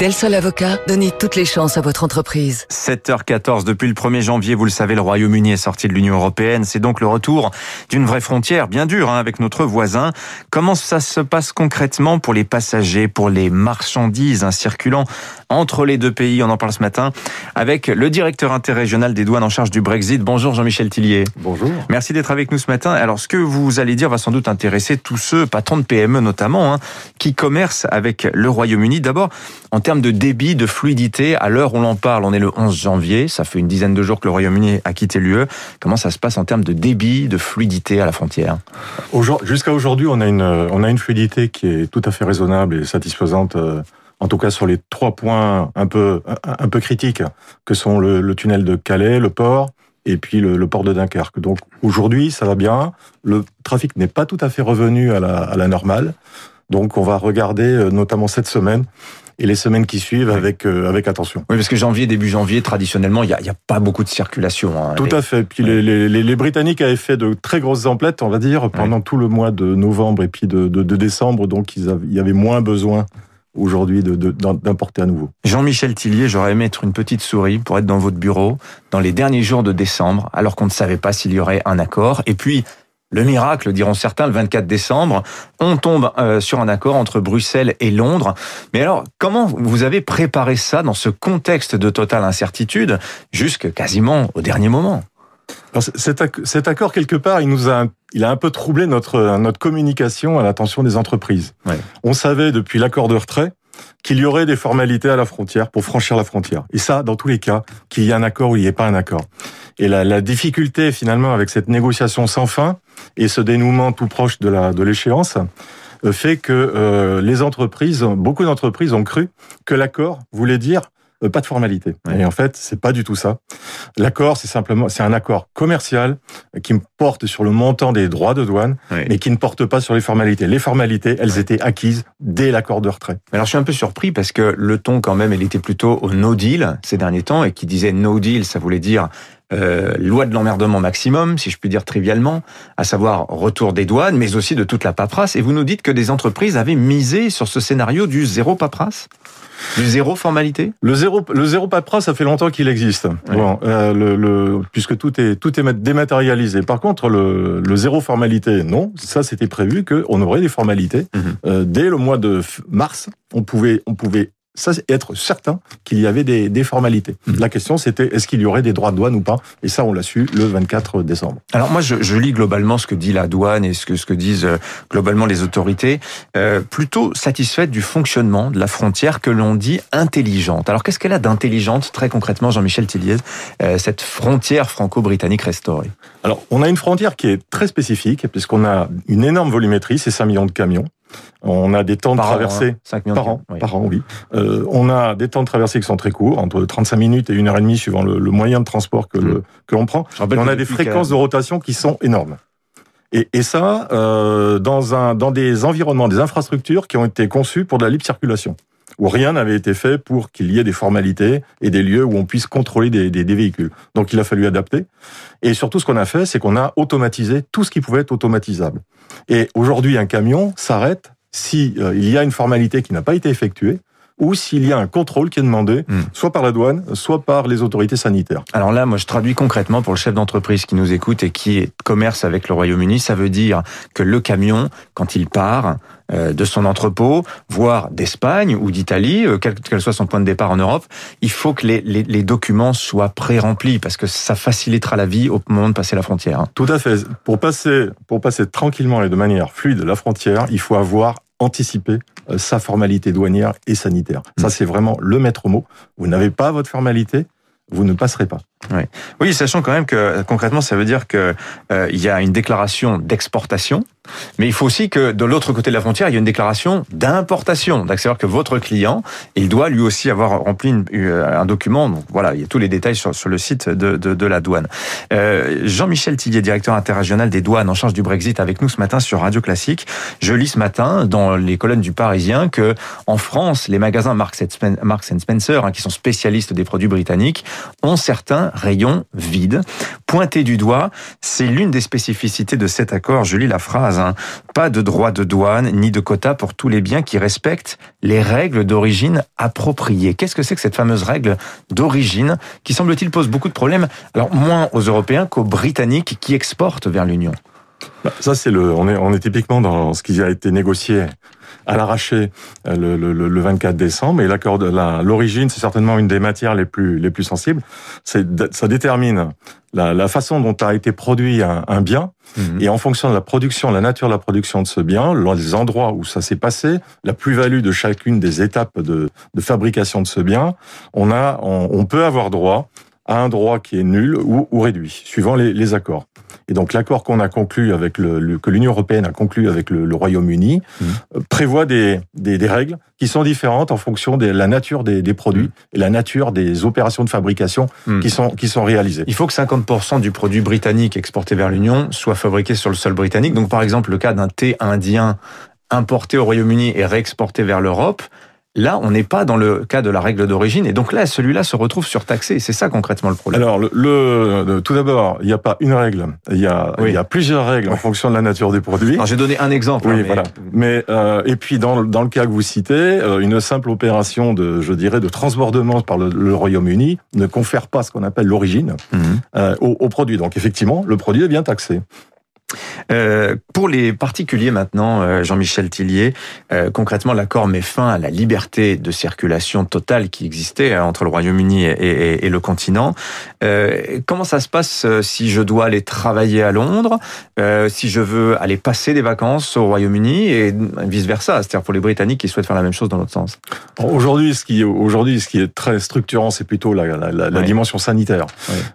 Del Sol Avocat, donnez toutes les chances à votre entreprise. 7h14, depuis le 1er janvier, vous le savez, le Royaume-Uni est sorti de l'Union Européenne. C'est donc le retour d'une vraie frontière, bien dure, hein, avec notre voisin. Comment ça se passe concrètement pour les passagers, pour les marchandises hein, circulant entre les deux pays? On en parle ce matin avec le directeur interrégional des douanes en charge du Brexit. Bonjour Jean-Michel Tillier. Bonjour. Merci d'être avec nous ce matin. Alors, ce que vous allez dire va sans doute intéresser tous ceux, patrons de PME notamment, hein, qui commercent avec le Royaume-Uni. D'abord, en termes de débit, de fluidité, à l'heure où l'on parle, on est le 11 janvier, ça fait une dizaine de jours que le Royaume-Uni a quitté l'UE. Comment ça se passe en termes de débit, de fluidité à la frontière? Jusqu'à aujourd'hui, on a une on a une fluidité qui est tout à fait raisonnable et satisfaisante. Euh, en tout cas sur les trois points un peu un peu critiques que sont le, tunnel de Calais, le port et puis le, port de Dunkerque. Donc aujourd'hui, ça va bien. Le trafic n'est pas tout à fait revenu à la, à la normale. Donc on va regarder euh, notamment cette semaine et les semaines qui suivent avec euh, avec attention. Oui, parce que janvier, début janvier, traditionnellement, il y a, y a pas beaucoup de circulation. Hein, tout à fait. Puis les, les, les, Britanniques avaient fait de très grosses emplettes, on va dire, pendant tout le mois de novembre et puis de, de, de décembre, donc ils avaient, il y avait moins besoin aujourd'hui d'importer à nouveau. Jean-Michel Tillier, j'aurais aimé être une petite souris pour être dans votre bureau dans les derniers jours de décembre, alors qu'on ne savait pas s'il y aurait un accord. Et puis, le miracle, diront certains, le 24 décembre, on tombe euh, sur un accord entre Bruxelles et Londres. Mais alors, comment vous avez préparé ça dans ce contexte de totale incertitude, jusque quasiment au dernier moment? Cet, accord, quelque part, il nous a, il a un peu troublé notre, notre communication à l'attention des entreprises. On savait depuis l'accord de retrait qu'il y aurait des formalités à la frontière pour franchir la frontière. Et ça, dans tous les cas, qu'il y ait un accord ou il n'y ait pas un accord. Et la, la, difficulté finalement avec cette négociation sans fin et ce dénouement tout proche de la de l'échéance euh, fait que euh, les entreprises, beaucoup d'entreprises ont cru que l'accord voulait dire euh, pas de formalité. Et en fait, c'est pas du tout ça. L'accord, c'est simplement, c'est un accord commercial qui porte sur le montant des droits de douane, mais qui ne porte pas sur les formalités. Les formalités, elles étaient acquises dès l'accord de retrait. Alors, je suis un peu surpris parce que le ton, quand même, il était plutôt au no deal ces derniers temps et qui disait no deal, ça voulait dire euh, loi de l'emmerdement maximum, si je puis dire trivialement, à savoir retour des douanes, mais aussi de toute la paperasse. Et vous nous dites que des entreprises avaient misé sur ce scénario du zéro paperasse du zéro formalité? Le zéro, le zéro paperasse, ça fait longtemps qu'il existe. Bon, euh, le, le, puisque tout est tout est dématérialisé. Par contre, le, le zéro formalité, non. Ça, c'était prévu qu'on aurait des formalités mhm. euh, dès le mois de mars. On pouvait on pouvait ça, être certain qu'il y avait des, des formalités. Mmh. La question, c'était est-ce qu'il y aurait des droits de douane ou pas? Et ça, on l'a su le 24 décembre. Alors moi, je, je, lis globalement ce que dit la douane et ce que, ce que disent euh, globalement les autorités, euh, plutôt satisfaites du fonctionnement de la frontière que l'on dit intelligente. Alors qu'est-ce qu'elle a d'intelligente, très concrètement, Jean-Michel Tilliez, euh, cette frontière franco-britannique restaurée? Alors, on a une frontière qui est très spécifique, puisqu'on a une énorme volumétrie, c'est 5 millions de camions. On a des temps de traversée hein. par an, par an, oui. Euh, on a des temps de traversée qui sont très courts, entre 35 minutes et une heure et demie suivant le, moyen de transport que, mm. que l'on prend. Et on a des fréquences de rotation qui sont énormes. Et, et ça, euh, dans, un, dans des environnements, des infrastructures qui ont été conçues pour de la libre circulation, où rien n'avait été fait pour qu'il y ait des formalités et des lieux où on puisse contrôler des, véhicules. Donc il a fallu adapter. Et surtout, ce qu'on a fait, c'est qu'on a automatisé tout ce qui pouvait être automatisable. Et aujourd'hui, un camion s'arrête si euh, il y a une formalité qui n'a pas été effectuée ou s'il y a un contrôle qui est demandé, hmm. soit par la douane, soit par les autorités sanitaires. Alors là, moi, je traduis concrètement pour le chef d'entreprise qui nous écoute et qui commerce avec le Royaume-Uni, ça veut dire que le camion, quand il part euh, de son entrepôt, voire d'Espagne ou d'Italie, euh, quel que soit son point de départ en Europe, il faut que les, les, les documents soient pré-remplis parce que ça facilitera la vie au moment de passer la frontière. Hein. Tout à fait. Pour passer, pour passer tranquillement et de manière fluide la frontière, il faut avoir anticiper euh, sa formalité douanière et sanitaire. Ça, mm. c'est vraiment le maître mot. Vous n'avez pas votre formalité, vous ne passerez pas. Oui. oui, sachant quand même que concrètement, ça veut dire que euh, y a une déclaration d'exportation, mais il faut aussi que de l'autre côté de la frontière, il y a une déclaration d'importation. Donc, c'est-à-dire que votre client, il doit lui aussi avoir rempli euh, un document. Donc voilà, il y a tous les détails sur, sur le site de, de, de la douane. Euh, Jean-Michel Tillier, directeur interrégional des douanes en charge du Brexit, avec nous ce matin sur Radio Classique. Je lis ce matin dans les colonnes du Parisien que en France, les magasins Marks Spencer, hein, qui sont spécialistes des produits britanniques, ont certains rayon vide. Pointé du doigt, c'est l'une des spécificités de cet accord. Je lis la phrase voisins. Pas de droit de douane ni de quota pour tous les biens qui respectent les règles d'origine appropriées. Qu'est-ce que c'est que cette fameuse règle d'origine qui semble-t-il pose beaucoup de problèmes, alors moins aux Européens qu'aux Britanniques qui exportent vers l'Union? Bah, ça, c'est le, on est, on est typiquement dans ce qui a été négocié à l'arraché euh, le, le, le, 24 décembre. Et l'accord de l'origine, c'est certainement une des matières les plus les plus sensibles. C'est ça détermine la, la, façon dont a été produit un, un bien mhm. et en fonction de la production, la nature de la production de ce bien, les endroits où ça s'est passé, la plus-value de chacune des étapes de, de, fabrication de ce bien, on a on, on peut avoir droit à un droit qui est nul ou, ou réduit, suivant les, les accords. Et donc l'accord qu'on a conclu avec le, que l'Union européenne a conclu avec le, le Royaume-Uni mmh. Euh, prévoit des, des, des, règles qui sont différentes en fonction de la nature des, des produits mmh. et la nature des opérations de fabrication mmh. qui sont qui sont réalisées. Il faut que 50% du produit britannique exporté vers l'Union soit fabriqué sur le sol britannique. Donc par exemple le cas d'un thé indien importé au Royaume-Uni et réexporté vers l'Europe, Là, on n'est pas dans le cas de la règle d'origine, et donc là, celui-là se retrouve surtaxé. C'est ça concrètement le problème. Alors, le, tout d'abord, il n'y a pas une règle. Il y a, il y a plusieurs règles en fonction de la nature des produits. J'ai donné un exemple. Oui, hein, mais... voilà. Mais euh, et puis dans, dans le cas que vous citez, euh, une simple opération de, je dirais, de transbordement par le, Royaume-Uni ne confère pas ce qu'on appelle l'origine mmh. euh, au, au produit. Donc effectivement, le produit est bien taxé. Euh, pour les particuliers maintenant, euh, Jean-Michel Tillier, euh, concrètement, l'accord met fin à la liberté de circulation totale qui existait entre le Royaume-Uni et, le continent. comment ça se passe si je dois aller travailler à Londres, si je veux aller passer des vacances au Royaume-Uni et vice versa, c'est-à-dire pour les Britanniques qui souhaitent faire la même chose dans l'autre sens. Aujourd'hui, ce qui aujourd'hui ce qui est très structurant, c'est plutôt la, dimension sanitaire.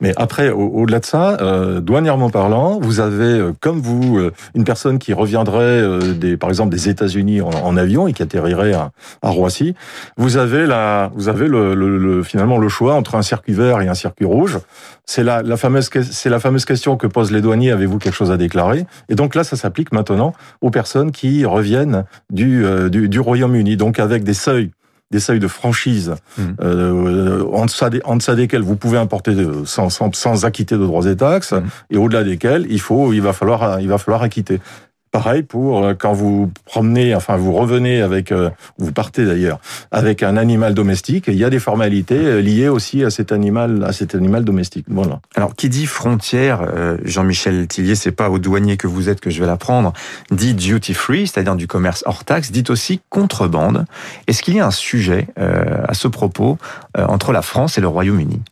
Mais après, au-delà de ça, douanièrement parlant, vous avez comme vous, euh, une personne qui reviendrait, euh, par exemple, des États-Unis en, avion et qui atterrirait à, Roissy, vous avez la, vous avez le, finalement le choix entre un circuit vert et un circuit rouge. C'est la, la fameuse, c'est la fameuse question que posent les douaniers. Avez-vous quelque chose à déclarer? Et donc là, ça s'applique maintenant aux personnes qui reviennent du, euh, du, du Royaume-Uni, donc avec des seuils des seuils de franchise mmh. euh, en, deçà des, en deçà desquels vous pouvez importer sans, sans, sans acquitter de droits et taxes, mmh. et au-delà desquels il faut, il va falloir, il va falloir acquitter. Pareil pour euh, quand vous promenez, enfin vous revenez avec, euh, vous partez d'ailleurs avec un animal domestique. Il y a des formalités euh, liées aussi à cet animal, à cet animal domestique. Voilà. Alors qui dit frontière, Jean-Michel Tillier, c'est pas au douanier que vous êtes que je vais l'apprendre. Dit duty free, c'est-à-dire du commerce hors taxe. Dit aussi contrebande. Est-ce qu'il y a un sujet à ce propos entre la France et le Royaume-Uni?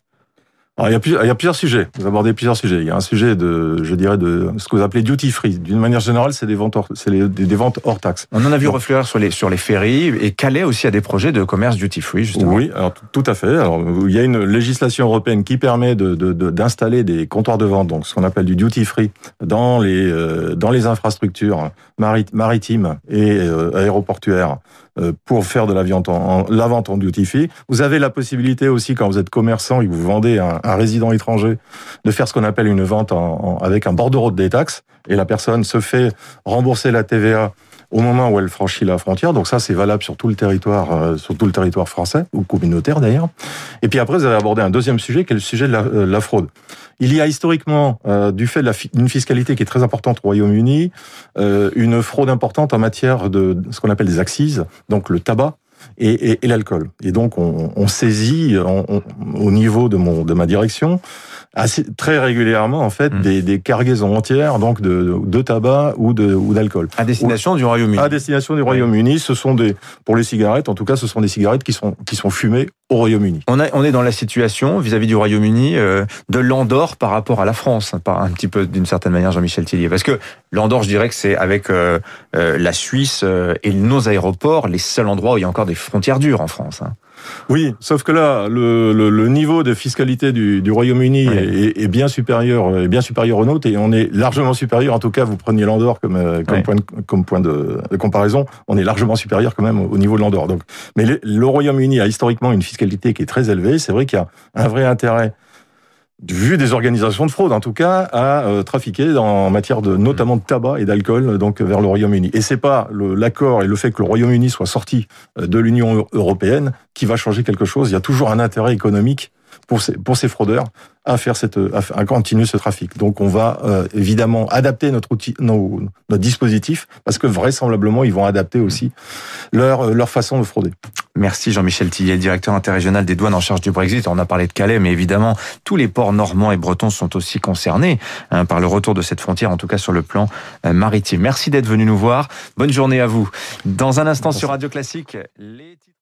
Alors, il, y a plusieurs, il y a plusieurs sujets. Vous abordez plusieurs sujets. Il y a un sujet de, je dirais, de ce que vous appelez duty free. D'une manière générale, c'est des ventes hors, c'est des, ventes hors taxes. On en a vu refleurir sur les sur les ferries et Calais aussi a des projets de commerce duty free justement. Oui, alors tout à fait. Alors il y a une législation européenne qui permet de d'installer de, des comptoirs de vente, donc ce qu'on appelle du duty free, dans les euh, dans les infrastructures maritimes et euh, aéroportuaires pour faire de la, viande en, la vente en duty free. Vous avez la possibilité aussi, quand vous êtes commerçant et que vous vendez un, un résident étranger, de faire ce qu'on appelle une vente en, avec un bordereau de détaxe. Et la personne se fait rembourser la TVA au moment où elle franchit la frontière. Donc ça, c'est valable sur tout le territoire, euh, sur tout le territoire français ou communautaire d'ailleurs. Et puis après, vous avez abordé un deuxième sujet, qui est le sujet de la, euh, la fraude. Il y a historiquement, euh, du fait d'une fiscalité qui est très importante au Royaume-Uni, euh, une fraude importante en matière de ce qu'on appelle des axes, donc le tabac et, et, et l'alcool. Et donc, on, on saisit au niveau de, mon, de ma direction assez, très régulièrement en fait mmh. des, des, cargaisons entières donc de, de tabac ou de ou d'alcool. À destination du Royaume-Uni. À destination du Royaume-Uni, ce sont des pour les cigarettes en tout cas, ce sont des cigarettes qui sont qui sont fumées au Royaume-Uni. On, a, on est dans la situation vis-à-vis du Royaume-Uni euh, de l'Andorre par rapport à la France, hein, un petit peu d'une certaine manière, Jean-Michel Tillier. Parce que l'Andorre, je dirais que c'est avec euh, euh, la Suisse et nos aéroports les seuls endroits où il y a encore des frontières dures en France. Hein. Oui, sauf que là, le, le, le niveau de fiscalité du, du Royaume-Uni est, est, bien supérieur, est bien supérieur au nôtre, et on est largement supérieur. En tout cas, vous preniez l'Andorre comme, comme, point, de, comme point de, de, comparaison, on est largement supérieur quand même au niveau de l'Andorre. Donc, mais le, le Royaume-Uni a historiquement une fiscalité qui est très élevée. C'est vrai qu'il y a un vrai intérêt vu des organisations de fraude, en tout cas, à euh, trafiquer en matière de notamment de tabac et d'alcool donc vers le Royaume-Uni. Et c'est pas l'accord et le fait que le Royaume-Uni soit sorti euh, de l'Union européenne qui va changer quelque chose. Il y a toujours un intérêt économique pour ces, pour ces fraudeurs à faire cette, à, continuer ce trafic. Donc, on va euh, évidemment adapter notre outil, notre dispositif, parce que vraisemblablement, ils vont adapter aussi leur, euh, leur façon de frauder. Merci Jean-Michel Tillet, directeur interrégional des douanes en charge du Brexit. On a parlé de Calais, mais évidemment, tous les ports normands et bretons sont aussi concernés hein, par le retour de cette frontière, en tout cas sur le plan euh, maritime. Merci d'être venu nous voir. Bonne journée à vous. Dans un instant sur Radio Classique, les